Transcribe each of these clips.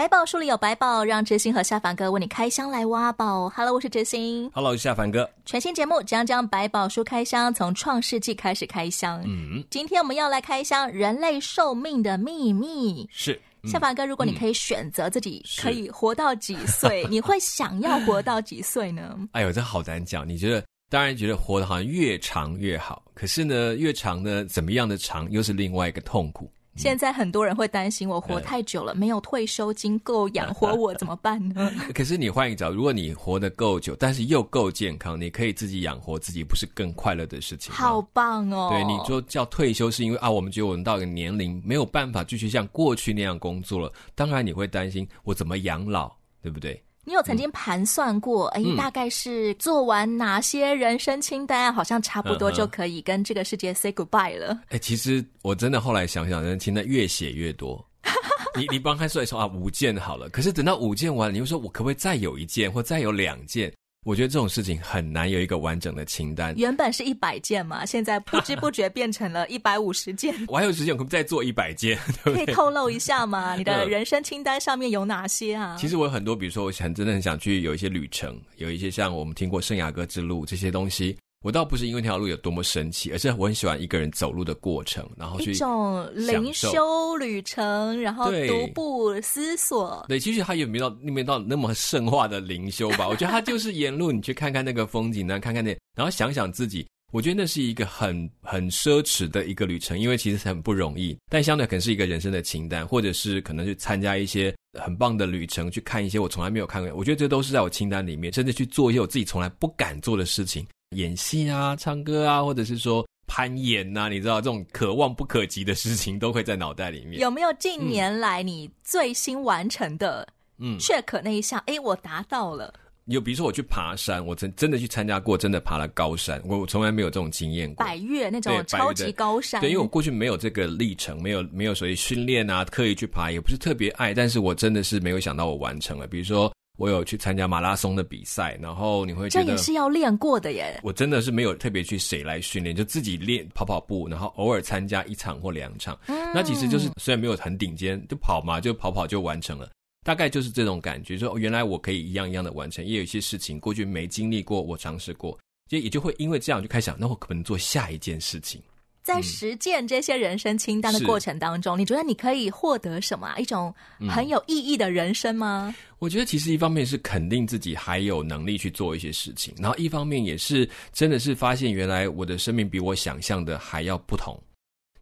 百宝书里有百宝，让哲星和夏凡哥为你开箱来挖宝。Hello，我是哲星。Hello，我是夏凡哥。全新节目将将百宝书开箱，从创世纪开始开箱。嗯，今天我们要来开箱人类寿命的秘密。是，嗯、夏凡哥，如果你可以选择自己可以活到几岁，你会想要活到几岁呢？哎呦，这好难讲。你觉得，当然觉得活得好像越长越好，可是呢，越长呢，怎么样的长又是另外一个痛苦。现在很多人会担心，我活太久了，嗯、没有退休金够养活我，怎么办呢？可是你换一个角度，如果你活得够久，但是又够健康，你可以自己养活自己，不是更快乐的事情？好棒哦！对，你说叫退休，是因为啊，我们觉得我们到一个年龄没有办法继续像过去那样工作了。当然你会担心我怎么养老，对不对？你有曾经盘算过，哎、嗯，大概是做完哪些人生清单，好像差不多就可以跟这个世界 say goodbye 了。哎，其实我真的后来想想，人生清单越写越多。你你刚开始说啊，五件好了，可是等到五件完，你又说我可不可以再有一件，或再有两件？我觉得这种事情很难有一个完整的清单。原本是一百件嘛，现在不知不觉变成了 一百五十件。我还有时间，我可不可以再做一百件？对对？可以透露一下吗？你的人生清单上面有哪些啊？其实我有很多，比如说，我很真的很想去有一些旅程，有一些像我们听过圣雅各之路这些东西。我倒不是因为那条路有多么神奇，而是我很喜欢一个人走路的过程，然后去一种灵修旅程，然后独步思索。对，其实它也没到那没到那么圣化的灵修吧。我觉得它就是沿路你去看看那个风景呢，看看那，然后想想自己。我觉得那是一个很很奢侈的一个旅程，因为其实很不容易。但相对可能是一个人生的清单，或者是可能去参加一些很棒的旅程，去看一些我从来没有看过。我觉得这都是在我清单里面，甚至去做一些我自己从来不敢做的事情。演戏啊，唱歌啊，或者是说攀岩呐、啊，你知道这种可望不可及的事情都会在脑袋里面。有没有近年来你最新完成的？嗯，check 那一项，哎，我达到了。有，比如说我去爬山，我真真的去参加过，真的爬了高山，我我从来没有这种经验过。百越那种超级高山，对，因为我过去没有这个历程，没有没有所谓训练啊，刻意去爬，也不是特别爱，但是我真的是没有想到我完成了。比如说。我有去参加马拉松的比赛，然后你会觉得这也是要练过的耶。我真的是没有特别去谁来训练，就自己练跑跑步，然后偶尔参加一场或两场。嗯，那其实就是虽然没有很顶尖，就跑嘛，就跑跑就完成了，大概就是这种感觉。说原来我可以一样一样的完成，也有一些事情过去没经历过，我尝试过，就也就会因为这样就开始想，那我可能做下一件事情。在实践这些人生清单的过程当中，嗯、你觉得你可以获得什么？一种很有意义的人生吗？嗯、我觉得其实一方面是肯定自己还有能力去做一些事情，然后一方面也是真的是发现原来我的生命比我想象的还要不同。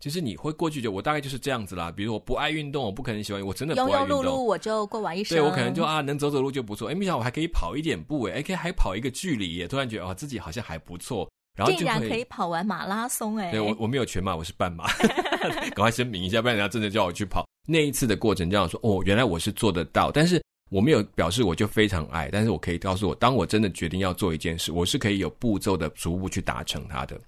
其实你会过去就我大概就是这样子啦。比如我不爱运动，我不可能喜欢，我真的不爱运动。庸庸碌碌我就过完一生。对，我可能就啊能走走路就不错。哎，没想到我还可以跑一点步，哎，可以还跑一个距离，也突然觉得哦自己好像还不错。然后竟然可以跑完马拉松哎！对，我我没有全马，我是半马，赶快声明一下，不然人家真的叫我去跑。那一次的过程，这样说哦，原来我是做得到，但是我没有表示我就非常爱，但是我可以告诉我，当我真的决定要做一件事，我是可以有步骤的逐步去达成它的。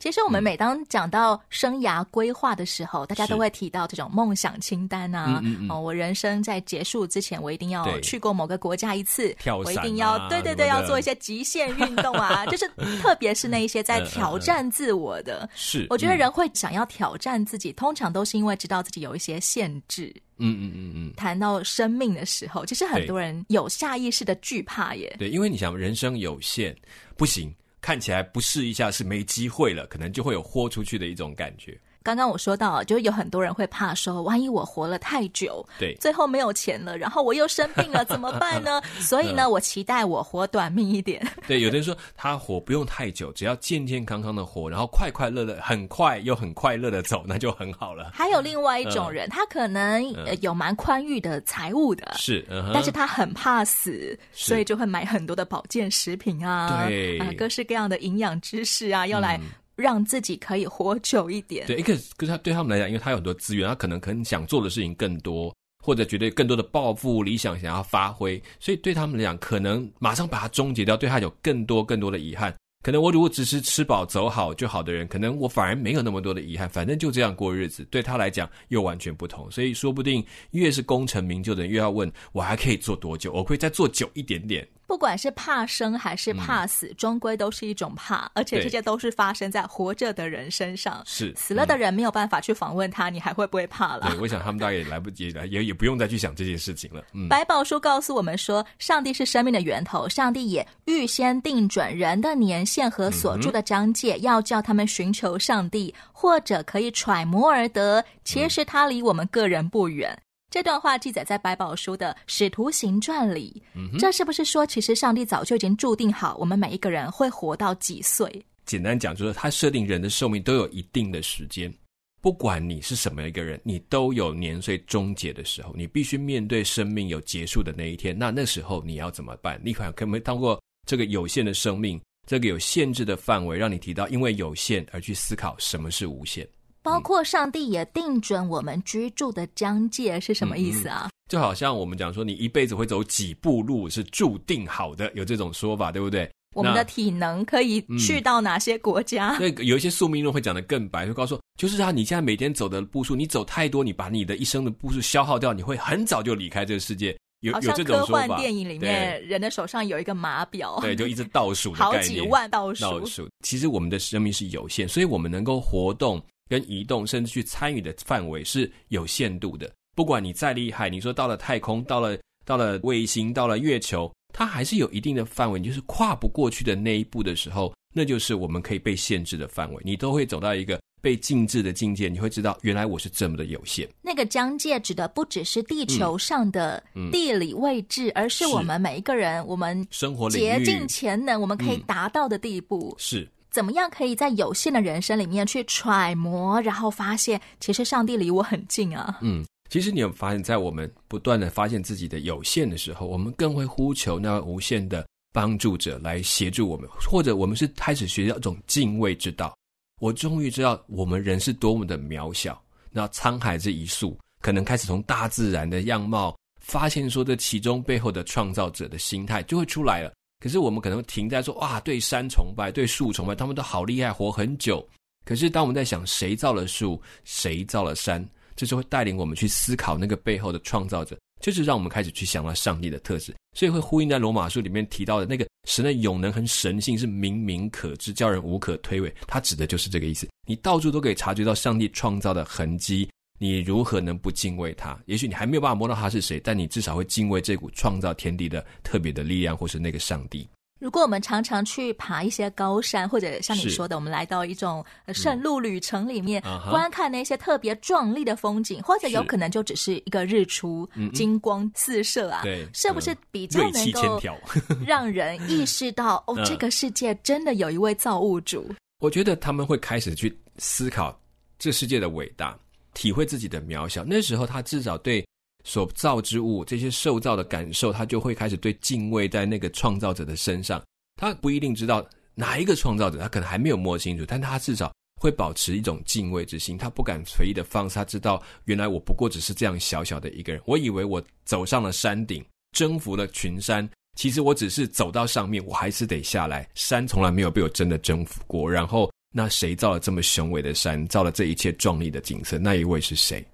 其实我们每当讲到生涯规划的时候，嗯、大家都会提到这种梦想清单啊。嗯嗯嗯、哦，我人生在结束之前，我一定要去过某个国家一次。跳、啊、我一定要对对对，要做一些极限运动啊。就是特别是那一些在挑战自我的。是、嗯，我觉得人会想要挑战自己，嗯、通常都是因为知道自己有一些限制。嗯嗯嗯嗯。谈到生命的时候，其实很多人有下意识的惧怕耶。对，因为你想，人生有限，不行。看起来不试一下是没机会了，可能就会有豁出去的一种感觉。刚刚我说到，就有很多人会怕说，万一我活了太久，对，最后没有钱了，然后我又生病了，怎么办呢？所以呢，我期待我活短命一点。对，有的人说他活不用太久，只要健健康康的活，然后快快乐乐，很快又很快乐的走，那就很好了。还有另外一种人，嗯、他可能有蛮宽裕的财务的，是，嗯、但是他很怕死，所以就会买很多的保健食品啊，对啊，各式各样的营养知识啊，要来。让自己可以活久一点。对，一个可是他对他们来讲，因为他有很多资源，他可能可能想做的事情更多，或者觉得更多的抱负、理想想要发挥，所以对他们来讲，可能马上把它终结掉，对他有更多更多的遗憾。可能我如果只是吃饱走好就好的人，可能我反而没有那么多的遗憾，反正就这样过日子，对他来讲又完全不同。所以说不定越是功成名就的人，越要问我还可以做多久？我可以再做久一点点。不管是怕生还是怕死，嗯、终归都是一种怕，而且这些都是发生在活着的人身上。是死了的人没有办法去访问他，嗯、你还会不会怕了？对，我想他们大概也来不及了，也也不用再去想这件事情了。嗯，百宝书告诉我们说，上帝是生命的源头，上帝也预先定准人的年限和所住的疆界，嗯、要叫他们寻求上帝，或者可以揣摩而得。其实他离我们个人不远。嗯这段话记载在百宝书的《使徒行传》里，嗯、这是不是说，其实上帝早就已经注定好，我们每一个人会活到几岁？简单讲，就是他设定人的寿命都有一定的时间，不管你是什么一个人，你都有年岁终结的时候，你必须面对生命有结束的那一天。那那时候你要怎么办？你可可不可以通过这个有限的生命，这个有限制的范围，让你提到因为有限而去思考什么是无限？包括上帝也定准我们居住的疆界是什么意思啊？嗯嗯，就好像我们讲说，你一辈子会走几步路是注定好的，有这种说法，对不对？我们的体能可以去到哪些国家？那、嗯、有一些宿命论会讲得更白，会告诉说，就是啊，你现在每天走的步数，你走太多，你把你的一生的步数消耗掉，你会很早就离开这个世界。有有这种说法。科幻电影里面，对人的手上有一个码表，对，就一直倒数的概念，好几万倒数。倒数。其实我们的生命是有限，所以我们能够活动。跟移动，甚至去参与的范围是有限度的。不管你再厉害，你说到了太空，到了到了卫星，到了月球，它还是有一定的范围。你就是跨不过去的那一步的时候，那就是我们可以被限制的范围。你都会走到一个被禁制的境界，你会知道，原来我是这么的有限。那个疆界指的不只是地球上的地理位置，嗯嗯、而是我们每一个人，我们生活竭尽潜能，我们可以达到的地步。嗯、是。怎么样可以在有限的人生里面去揣摩，然后发现其实上帝离我很近啊？嗯，其实你有发现，在我们不断的发现自己的有限的时候，我们更会呼求那无限的帮助者来协助我们，或者我们是开始学到一种敬畏之道。我终于知道我们人是多么的渺小。那沧海这一粟，可能开始从大自然的样貌发现，说这其中背后的创造者的心态就会出来了。可是我们可能停在说，哇，对山崇拜，对树崇拜，他们都好厉害，活很久。可是当我们在想谁造了树，谁造了山，这就会带领我们去思考那个背后的创造者，就是让我们开始去想到上帝的特质。所以会呼应在罗马书里面提到的那个神的永能和神性是明明可知，叫人无可推诿。他指的就是这个意思。你到处都可以察觉到上帝创造的痕迹。你如何能不敬畏他？也许你还没有办法摸到他是谁，但你至少会敬畏这股创造天地的特别的力量，或是那个上帝。如果我们常常去爬一些高山，或者像你说的，我们来到一种圣路旅程里面，嗯 uh、观看那些特别壮丽的风景，或者有可能就只是一个日出，是金光四射啊，对，是不是比较能够 让人意识到，哦，这个世界真的有一位造物主？我觉得他们会开始去思考这世界的伟大。体会自己的渺小，那时候他至少对所造之物这些受造的感受，他就会开始对敬畏在那个创造者的身上。他不一定知道哪一个创造者，他可能还没有摸清楚，但他至少会保持一种敬畏之心。他不敢随意的放肆，他知道原来我不过只是这样小小的一个人。我以为我走上了山顶，征服了群山，其实我只是走到上面，我还是得下来。山从来没有被我真的征服过，然后。那谁造了这么雄伟的山，造了这一切壮丽的景色？那一位是谁？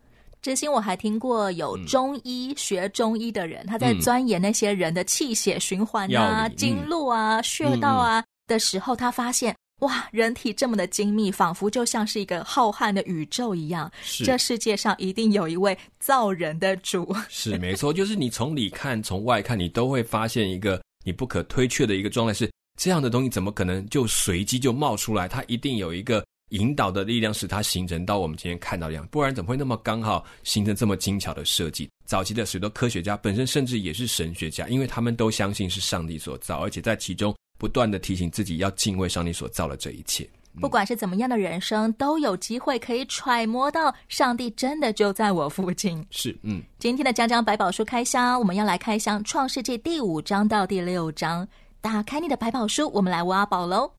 之心我还听过有中医、嗯、学中医的人，他在钻研那些人的气血循环啊、嗯、经络啊、穴道啊的时候，他发现哇，人体这么的精密，仿佛就像是一个浩瀚的宇宙一样。是这世界上一定有一位造人的主。是没错，就是你从里看，从外看，你都会发现一个你不可推却的一个状态是。这样的东西怎么可能就随机就冒出来？它一定有一个引导的力量，使它形成到我们今天看到这样，不然怎么会那么刚好形成这么精巧的设计？早期的许多科学家本身甚至也是神学家，因为他们都相信是上帝所造，而且在其中不断的提醒自己要敬畏上帝所造的这一切。嗯、不管是怎么样的人生，都有机会可以揣摩到上帝真的就在我附近。是，嗯。今天的江江百宝书开箱，我们要来开箱创世纪第五章到第六章。打开你的百宝书我们来挖宝喽。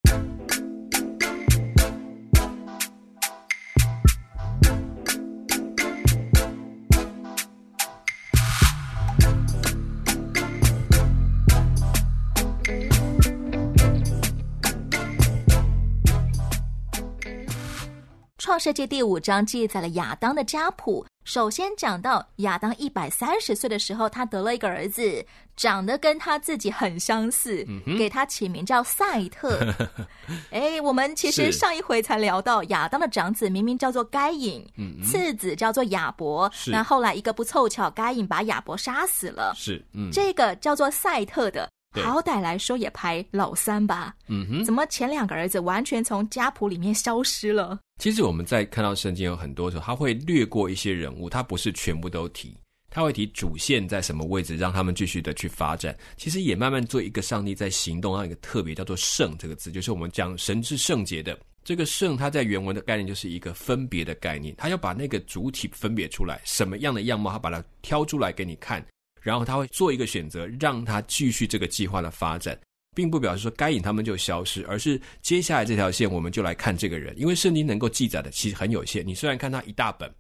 创世界第五章记载了亚当的家谱首先讲到亚当一百三十岁的时候，他得了一个儿子，长得跟他自己很相似，嗯、给他起名叫赛特。哎，我们其实上一回才聊到亚当的长子明明叫做该隐，嗯、次子叫做亚伯。那后来一个不凑巧，该隐把亚伯杀死了。是，嗯、这个叫做赛特的。好歹来说也排老三吧，嗯哼，怎么前两个儿子完全从家谱里面消失了？其实我们在看到圣经有很多时候，他会略过一些人物，他不是全部都提，他会提主线在什么位置，让他们继续的去发展。其实也慢慢做一个上帝在行动，让一个特别叫做“圣”这个字，就是我们讲神之圣洁的这个“圣”，它在原文的概念就是一个分别的概念，它要把那个主体分别出来，什么样的样貌，它把它挑出来给你看。然后他会做一个选择，让他继续这个计划的发展，并不表示说该隐他们就消失，而是接下来这条线我们就来看这个人，因为圣经能够记载的其实很有限。你虽然看他一大本，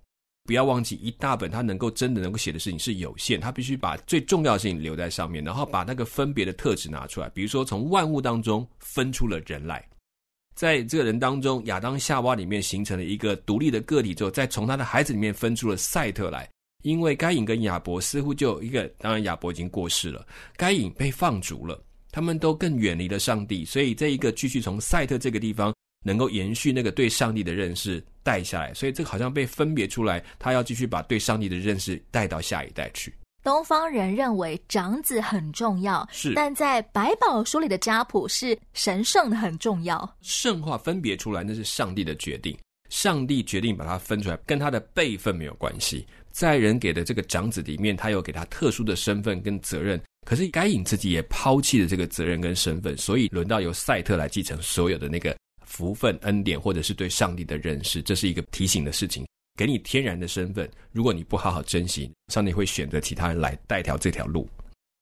不要忘记一大本，他能够真的能够写的事情是有限，他必须把最重要的事情留在上面，然后把那个分别的特质拿出来，比如说从万物当中分出了人来，在这个人当中，亚当夏娃里面形成了一个独立的个体之后，再从他的孩子里面分出了赛特来。因为该隐跟亚伯似乎就有一个，当然亚伯已经过世了，该隐被放逐了，他们都更远离了上帝，所以这一个继续从赛特这个地方能够延续那个对上帝的认识带下来，所以这个好像被分别出来，他要继续把对上帝的认识带到下一代去。东方人认为长子很重要，是，但在百宝书里的家谱是神圣的很重要，圣化分别出来那是上帝的决定，上帝决定把它分出来，跟他的辈分没有关系。在人给的这个长子里面，他有给他特殊的身份跟责任，可是该隐自己也抛弃了这个责任跟身份，所以轮到由赛特来继承所有的那个福分恩典，或者是对上帝的认识，这是一个提醒的事情。给你天然的身份，如果你不好好珍惜，上帝会选择其他人来带条这条路。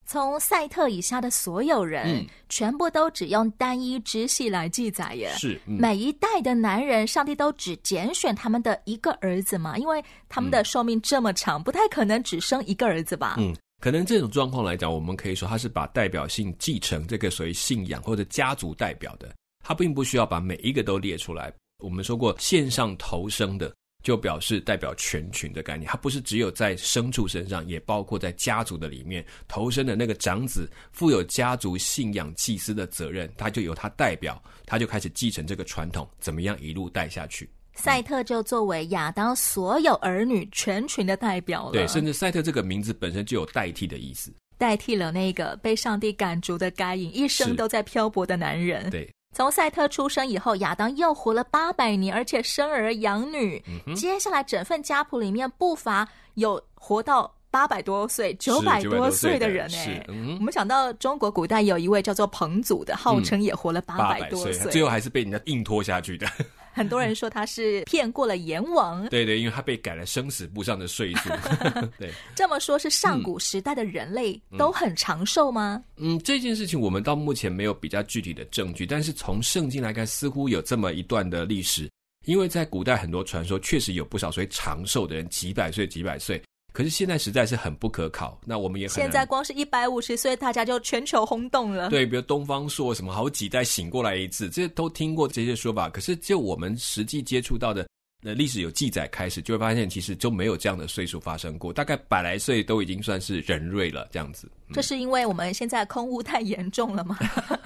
从赛特以下的所有人，嗯、全部都只用单一支系来记载耶。是，嗯、每一代的男人，上帝都只拣选他们的一个儿子嘛？因为他们的寿命这么长，嗯、不太可能只生一个儿子吧？嗯，可能这种状况来讲，我们可以说他是把代表性继承这个属于信仰或者家族代表的，他并不需要把每一个都列出来。我们说过，线上投生的。就表示代表全群的概念，它不是只有在牲畜身上，也包括在家族的里面投生的那个长子，负有家族信仰祭司的责任，他就由他代表，他就开始继承这个传统，怎么样一路带下去。赛特就作为亚当所有儿女全群的代表了，对，甚至赛特这个名字本身就有代替的意思，代替了那个被上帝赶逐的该隐，一生都在漂泊的男人，对。从赛特出生以后，亚当又活了八百年，而且生儿养女。嗯、接下来整份家谱里面不乏有活到八百多岁、九百多岁的人哎。嗯、我们想到中国古代有一位叫做彭祖的，号称也活了八百多岁，嗯、最后还是被人家硬拖下去的。很多人说他是骗过了阎王，对对，因为他被改了生死簿上的岁数。对，这么说，是上古时代的人类都很长寿吗？嗯，这件事情我们到目前没有比较具体的证据，但是从圣经来看，似乎有这么一段的历史。因为在古代很多传说确实有不少所谓长寿的人，几百岁、几百岁。可是现在实在是很不可考，那我们也很现在光是一百五十岁，大家就全球轰动了。对，比如东方朔什么好几代醒过来一次，这些都听过这些说法。可是就我们实际接触到的，那，历史有记载开始，就会发现其实就没有这样的岁数发生过。大概百来岁都已经算是人瑞了，这样子。嗯、这是因为我们现在空污太严重了吗？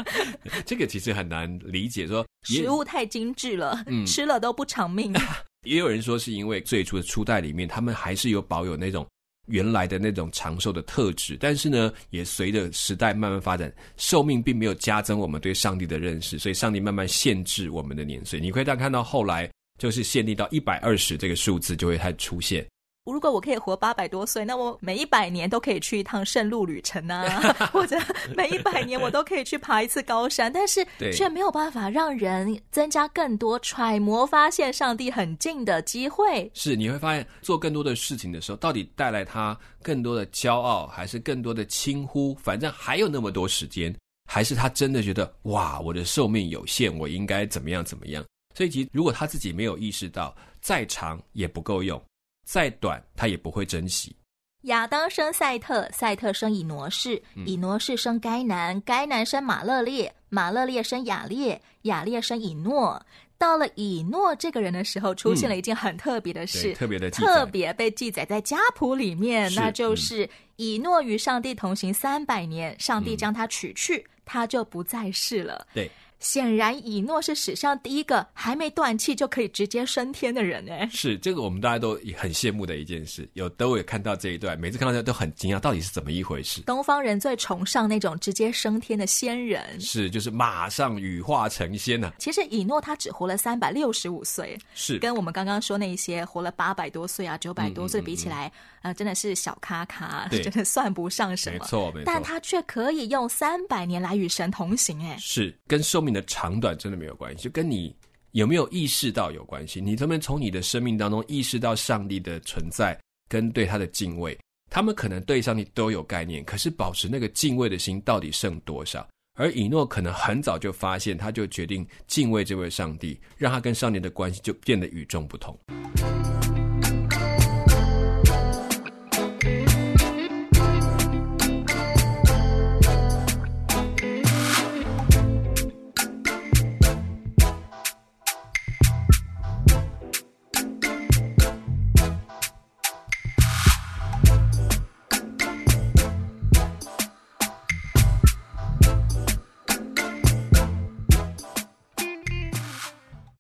这个其实很难理解，说食物太精致了，嗯、吃了都不偿命。也有人说是因为最初的初代里面，他们还是有保有那种原来的那种长寿的特质，但是呢，也随着时代慢慢发展，寿命并没有加增我们对上帝的认识，所以上帝慢慢限制我们的年岁。你可以看到后来就是限定到一百二十这个数字就会开始出现。如果我可以活八百多岁，那我每一百年都可以去一趟圣路旅程啊，或者每一百年我都可以去爬一次高山，但是却没有办法让人增加更多揣摩发现上帝很近的机会。是，你会发现做更多的事情的时候，到底带来他更多的骄傲，还是更多的轻忽？反正还有那么多时间，还是他真的觉得哇，我的寿命有限，我应该怎么样怎么样？所以，其实如果他自己没有意识到，再长也不够用。再短，他也不会珍惜。亚当生赛特，赛特生以挪士，以挪士生该南，该南生马勒列，马勒列生雅列，雅列生以诺。到了以诺这个人的时候，出现了一件很特别的事，嗯、特别的特别被记载在家谱里面，那就是、嗯、以诺与上帝同行三百年，上帝将他取去，嗯、他就不再世了。对。显然，以诺是史上第一个还没断气就可以直接升天的人呢。是这个，我们大家都很羡慕的一件事。有都有看到这一段，每次看到这都很惊讶，到底是怎么一回事？东方人最崇尚那种直接升天的仙人，是就是马上羽化成仙呢、啊。其实以诺他只活了三百六十五岁，是跟我们刚刚说那一些活了八百多岁啊、九百多岁比起来，啊、嗯嗯嗯呃，真的是小咖咖，真的算不上什么。没错，没错。但他却可以用三百年来与神同行，哎，是跟寿命的长短真的没有关系，就跟你有没有意识到有关系。你能不能从你的生命当中意识到上帝的存在跟对他的敬畏？他们可能对上帝都有概念，可是保持那个敬畏的心到底剩多少？而以诺可能很早就发现，他就决定敬畏这位上帝，让他跟上帝的关系就变得与众不同。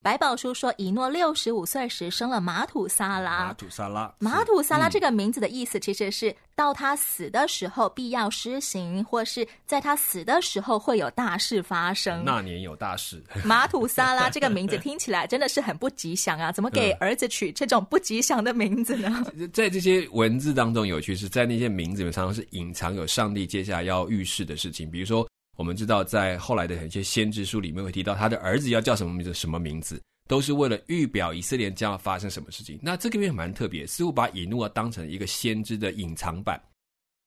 百宝书说，以诺六十五岁时生了马土沙拉。马土沙拉，马土沙拉这个名字的意思，其实是到他死的时候必要施行，或是在他死的时候会有大事发生。那年有大事。马土沙拉这个名字听起来真的是很不吉祥啊！怎么给儿子取这种不吉祥的名字呢？在这些文字当中，有趣是在那些名字里面常常是隐藏有上帝接下来要预示的事情，比如说。我们知道，在后来的一些先知书里面会提到他的儿子要叫什么名字，什么名字，都是为了预表以色列将要发生什么事情。那这个也蛮特别，似乎把以诺当成一个先知的隐藏版。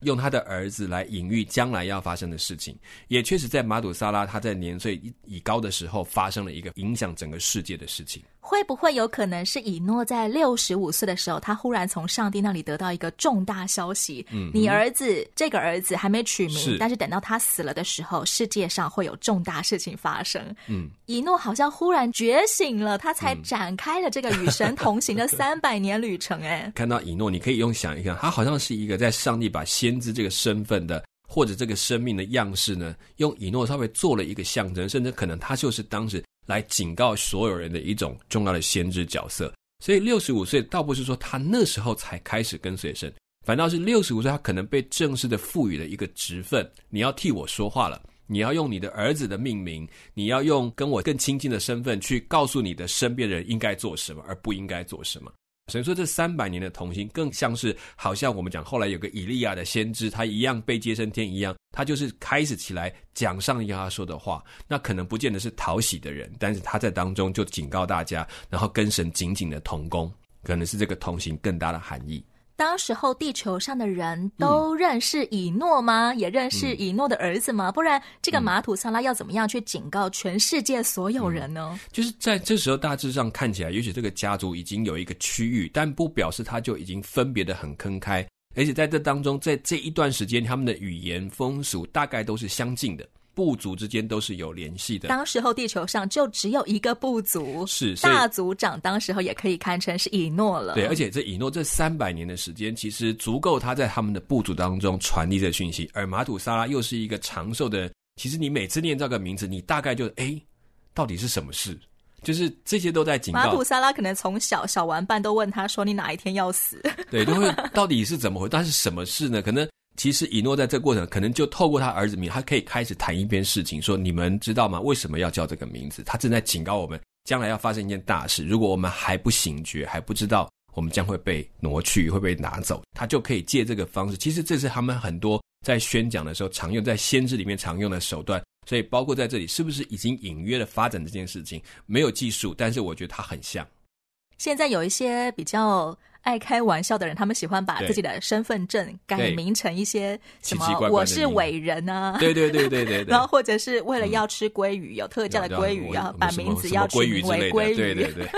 用他的儿子来隐喻将来要发生的事情，也确实在玛土撒拉他在年岁已高的时候，发生了一个影响整个世界的事情。会不会有可能是以诺在六十五岁的时候，他忽然从上帝那里得到一个重大消息？嗯，你儿子这个儿子还没取名，是但是等到他死了的时候，世界上会有重大事情发生。嗯，以诺好像忽然觉醒了，他才展开了这个与神同行的 三百年旅程。哎，看到以诺，你可以用想一想，他好像是一个在上帝把先知这个身份的，或者这个生命的样式呢，用以诺稍微做了一个象征，甚至可能他就是当时。来警告所有人的一种重要的先知角色，所以六十五岁倒不是说他那时候才开始跟随神，反倒是六十五岁他可能被正式的赋予了一个职分，你要替我说话了，你要用你的儿子的命名，你要用跟我更亲近的身份去告诉你的身边人应该做什么，而不应该做什么。所以说，这三百年的同行，更像是好像我们讲后来有个以利亚的先知，他一样被接升天一样，他就是开始起来讲上帝要他说的话。那可能不见得是讨喜的人，但是他在当中就警告大家，然后跟神紧紧的同工，可能是这个同行更大的含义。当时候地球上的人都认识以诺吗？嗯、也认识以诺的儿子吗？不然这个马土萨拉要怎么样去警告全世界所有人呢？嗯、就是在这时候大致上看起来，也许这个家族已经有一个区域，但不表示他就已经分别的很坑开，而且在这当中，在这一段时间，他们的语言风俗大概都是相近的。部族之间都是有联系的。当时候地球上就只有一个部族，是大族长。当时候也可以堪称是以诺了。对，而且这以诺这三百年的时间，其实足够他在他们的部族当中传递这讯息。而马土沙拉又是一个长寿的人，其实你每次念这个名字，你大概就哎，到底是什么事？就是这些都在警告。马土撒拉可能从小小玩伴都问他说：“你哪一天要死？” 对，都会到底是怎么回？但是什么事呢？可能。其实以诺在这个过程，可能就透过他儿子名，他可以开始谈一件事情，说：你们知道吗？为什么要叫这个名字？他正在警告我们，将来要发生一件大事。如果我们还不醒觉，还不知道，我们将会被挪去，会被拿走。他就可以借这个方式。其实这是他们很多在宣讲的时候常用，在先知里面常用的手段。所以包括在这里，是不是已经隐约的发展这件事情？没有技术，但是我觉得它很像。现在有一些比较。爱开玩笑的人，他们喜欢把自己的身份证改名成一些什么“我是伟人”啊，对对对对对，然后或者是为了要吃鲑鱼，有特价的鲑鱼，要把名字要取名为鲑鱼，对对对，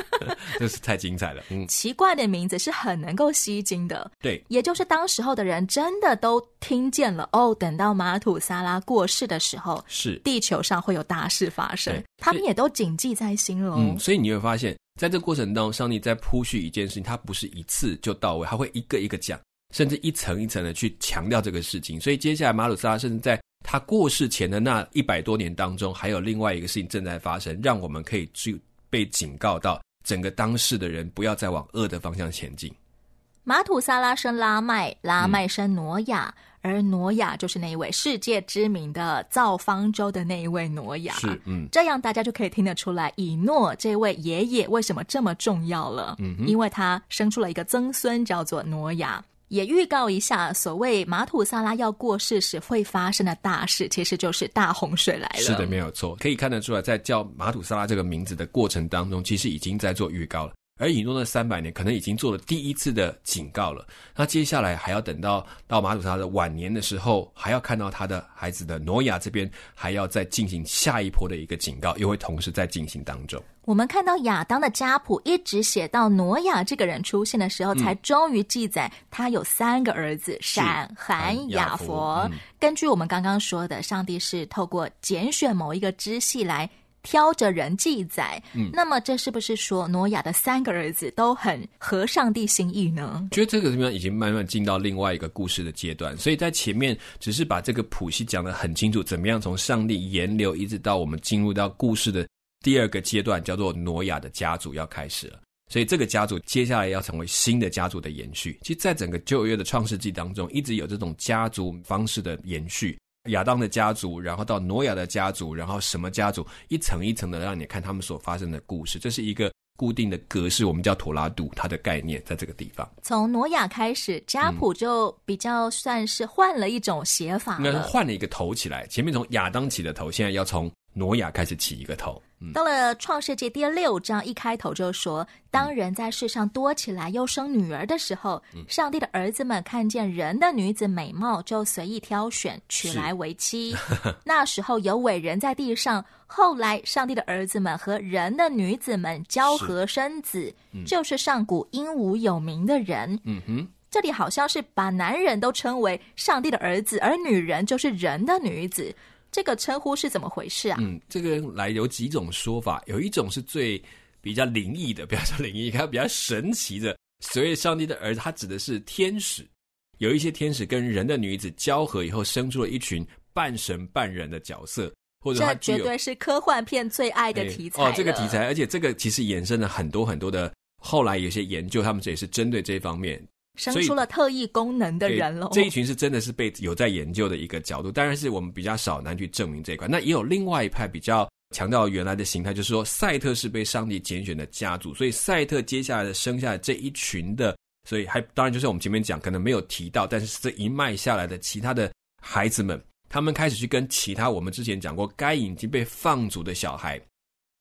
这 是太精彩了。嗯，奇怪的名字是很能够吸睛的。对，也就是当时候的人真的都听见了哦。等到马土萨拉过世的时候，是地球上会有大事发生，他们也都谨记在心了。嗯，所以你会发现。在这个过程当中，上帝在铺叙一件事情，他不是一次就到位，他会一个一个讲，甚至一层一层的去强调这个事情。所以接下来马鲁萨甚至在他过世前的那一百多年当中，还有另外一个事情正在发生，让我们可以去被警告到整个当世的人不要再往恶的方向前进。马土萨拉生拉麦，拉麦生挪亚。而挪亚就是那一位世界知名的造方舟的那一位挪亚，是，嗯，这样大家就可以听得出来，以诺这位爷爷为什么这么重要了。嗯哼，因为他生出了一个曾孙，叫做挪亚。也预告一下，所谓马土萨拉要过世时会发生的大事，其实就是大洪水来了。是的，没有错，可以看得出来，在叫马土萨拉这个名字的过程当中，其实已经在做预告了。而以诺的三百年可能已经做了第一次的警告了，那接下来还要等到到马祖他的晚年的时候，还要看到他的孩子的挪亚这边还要再进行下一波的一个警告，又会同时在进行当中。我们看到亚当的家谱一直写到挪亚这个人出现的时候，才终于记载他有三个儿子：闪、含、雅佛。根据我们刚刚说的，上帝是透过拣选某一个支系来。挑着人记载，嗯，那么这是不是说挪亚的三个儿子都很合上帝心意呢？觉得这个地方已经慢慢进到另外一个故事的阶段，所以在前面只是把这个谱系讲得很清楚，怎么样从上帝沿流一直到我们进入到故事的第二个阶段，叫做挪亚的家族要开始了。所以这个家族接下来要成为新的家族的延续。其实，在整个旧约的创世纪当中，一直有这种家族方式的延续。亚当的家族，然后到挪亚的家族，然后什么家族，一层一层的让你看他们所发生的故事。这是一个固定的格式，我们叫妥拉度，它的概念在这个地方。从挪亚开始，家谱就比较算是换了一种写法，应该是换了一个头起来。前面从亚当起的头，现在要从挪亚开始起一个头。到了创世纪第六章一开头就说，当人在世上多起来又生女儿的时候，上帝的儿子们看见人的女子美貌，就随意挑选娶来为妻。那时候有伟人在地上，后来上帝的儿子们和人的女子们交合生子，就是上古英武有名的人。嗯哼，这里好像是把男人都称为上帝的儿子，而女人就是人的女子。这个称呼是怎么回事啊？嗯，这个来有几种说法，有一种是最比较灵异的，不要说灵异，看比较神奇的。所谓上帝的儿子，他指的是天使，有一些天使跟人的女子交合以后，生出了一群半神半人的角色，或者他绝对是科幻片最爱的题材。哦，这个题材，而且这个其实衍生了很多很多的，后来有些研究，他们这也是针对这方面。生出了特异功能的人了。这一群是真的是被有在研究的一个角度，当然是我们比较少难去证明这一块。那也有另外一派比较强调原来的形态，就是说赛特是被上帝拣选的家族，所以赛特接下来的生下来这一群的，所以还当然就是我们前面讲可能没有提到，但是这一脉下来的其他的孩子们，他们开始去跟其他我们之前讲过该隐已经被放逐的小孩，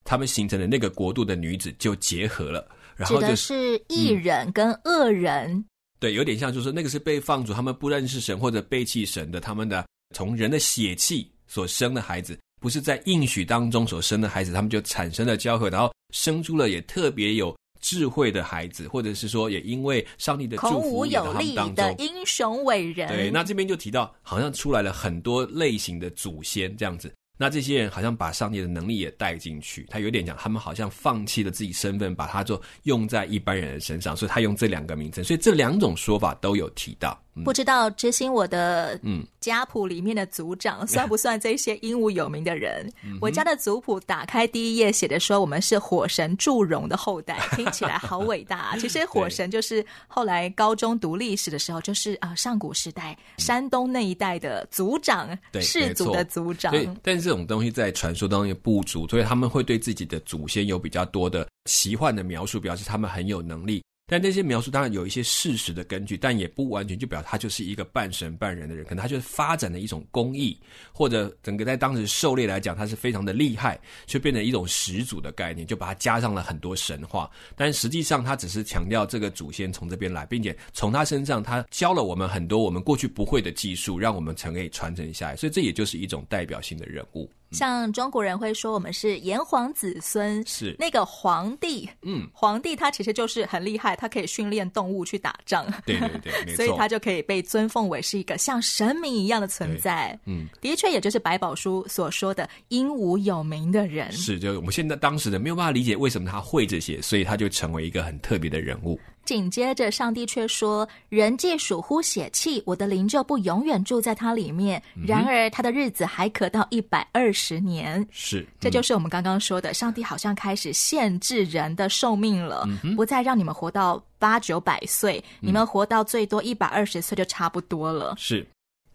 他们形成的那个国度的女子就结合了，然后就是异人跟恶人。嗯对，有点像，就是那个是被放逐，他们不认识神或者背弃神的，他们的从人的血气所生的孩子，不是在应许当中所生的孩子，他们就产生了交合，然后生出了也特别有智慧的孩子，或者是说，也因为上帝的祝福也在他们，的英雄伟人。对，那这边就提到，好像出来了很多类型的祖先这样子。那这些人好像把上帝的能力也带进去，他有点讲，他们好像放弃了自己身份，把它就用在一般人的身上，所以他用这两个名称，所以这两种说法都有提到。不知道知心我的嗯家谱里面的族长、嗯、算不算这些英武有名的人？嗯、我家的族谱打开第一页写的说我们是火神祝融的后代，听起来好伟大、啊。其实火神就是后来高中读历史的时候，就是啊上古时代山东那一带的族长，氏族的族长。对，但是这种东西在传说当中也不足，所以他们会对自己的祖先有比较多的奇幻的描述，表示他们很有能力。但那些描述当然有一些事实的根据，但也不完全就表示他就是一个半神半人的人，可能他就是发展的一种工艺，或者整个在当时狩猎来讲，他是非常的厉害，却变成一种始祖的概念，就把它加上了很多神话。但实际上，他只是强调这个祖先从这边来，并且从他身上，他教了我们很多我们过去不会的技术，让我们才可以传承下来。所以这也就是一种代表性的人物。像中国人会说我们是炎黄子孙，是。那个皇帝，嗯，皇帝他其实就是很厉害，他可以训练动物去打仗，对对对，所以他就可以被尊奉为是一个像神明一样的存在。嗯，的确，也就是百宝书所说的英武有名的人，是，就我们现在当时的没有办法理解为什么他会这些，所以他就成为一个很特别的人物。紧接着，上帝却说：“人既属乎血气，我的灵就不永远住在他里面。然而，他的日子还可到一百二十年。”是，嗯、这就是我们刚刚说的，上帝好像开始限制人的寿命了，嗯、不再让你们活到八九百岁，嗯、你们活到最多一百二十岁就差不多了。是，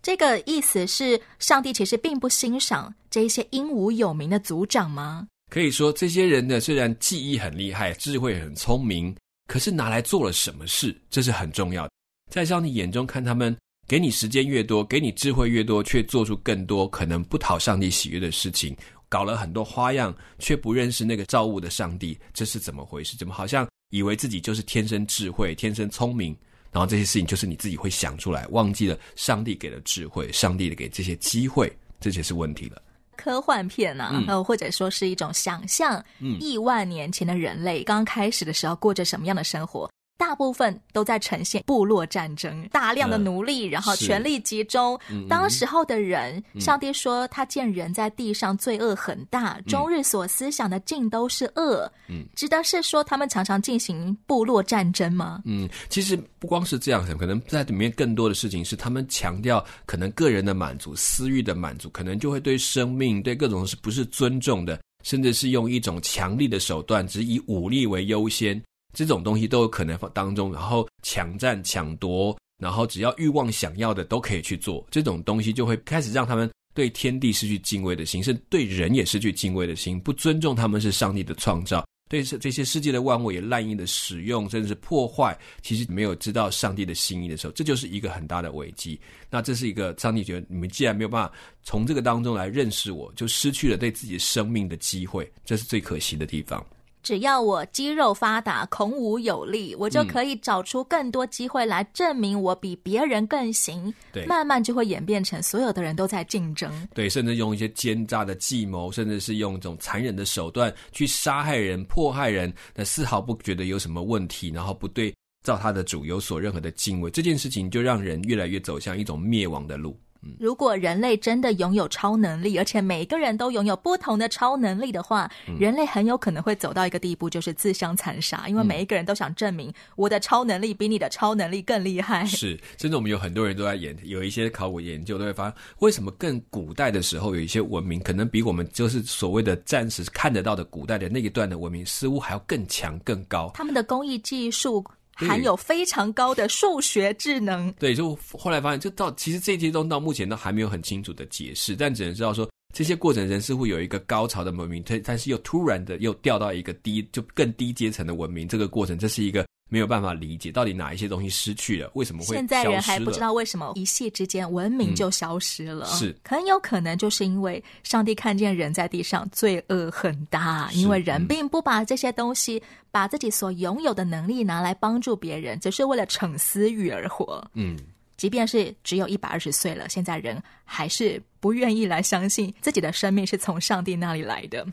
这个意思是，上帝其实并不欣赏这一些英武有名的族长吗？可以说，这些人呢，虽然技艺很厉害，智慧很聪明。可是拿来做了什么事，这是很重要的。在上帝眼中看他们，给你时间越多，给你智慧越多，却做出更多可能不讨上帝喜悦的事情，搞了很多花样，却不认识那个造物的上帝，这是怎么回事？怎么好像以为自己就是天生智慧、天生聪明，然后这些事情就是你自己会想出来，忘记了上帝给了智慧，上帝给这些机会，这些是问题了。科幻片啊，呃、嗯，或者说是一种想象，嗯，亿万年前的人类刚开始的时候过着什么样的生活？大部分都在呈现部落战争，大量的奴隶，嗯、然后权力集中。当时候的人，嗯、上帝说他见人在地上罪恶很大，终、嗯、日所思想的尽都是恶。嗯，指的是说他们常常进行部落战争吗？嗯，其实不光是这样，可能在里面更多的事情是他们强调可能个人的满足、私欲的满足，可能就会对生命、对各种是不是尊重的，甚至是用一种强力的手段，只以武力为优先。这种东西都有可能放当中，然后抢占、抢夺，然后只要欲望想要的都可以去做。这种东西就会开始让他们对天地失去敬畏的心，甚至对人也失去敬畏的心，不尊重他们是上帝的创造，对这些世界的万物也滥意的使用，甚至是破坏。其实没有知道上帝的心意的时候，这就是一个很大的危机。那这是一个上帝觉得你们既然没有办法从这个当中来认识我，就失去了对自己生命的机会，这是最可惜的地方。只要我肌肉发达、孔武有力，我就可以找出更多机会来证明我比别人更行。对，慢慢就会演变成所有的人都在竞争。对，甚至用一些奸诈的计谋，甚至是用一种残忍的手段去杀害人、迫害人，但丝毫不觉得有什么问题，然后不对照他的主有所任何的敬畏。这件事情就让人越来越走向一种灭亡的路。如果人类真的拥有超能力，而且每个人都拥有不同的超能力的话，嗯、人类很有可能会走到一个地步，就是自相残杀。因为每一个人都想证明我的超能力比你的超能力更厉害。是，甚至我们有很多人都在研，有一些考古研究都会发现，为什么更古代的时候有一些文明，可能比我们就是所谓的暂时看得到的古代的那一段的文明，似乎还要更强更高。他们的工艺技术。含有非常高的数学智能。对，就后来发现，就到其实这些东西到目前都还没有很清楚的解释，但只能知道说，这些过程人似乎有一个高潮的文明，但但是又突然的又掉到一个低，就更低阶层的文明。这个过程，这是一个。没有办法理解到底哪一些东西失去了，为什么会？现在人还不知道为什么一夕之间文明就消失了。嗯、是，很有可能就是因为上帝看见人在地上罪恶很大，因为人并不把这些东西，把自己所拥有的能力拿来帮助别人，只是为了逞私欲而活。嗯，即便是只有一百二十岁了，现在人还是不愿意来相信自己的生命是从上帝那里来的。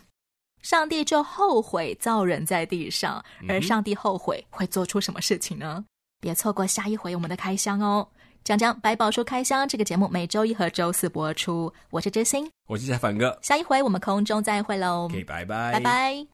上帝就后悔造人在地上，而上帝后悔会做出什么事情呢？别错过下一回我们的开箱哦！讲讲百宝书开箱这个节目每周一和周四播出。我是知心，我是小凡哥。下一回我们空中再会喽！拜拜，拜拜。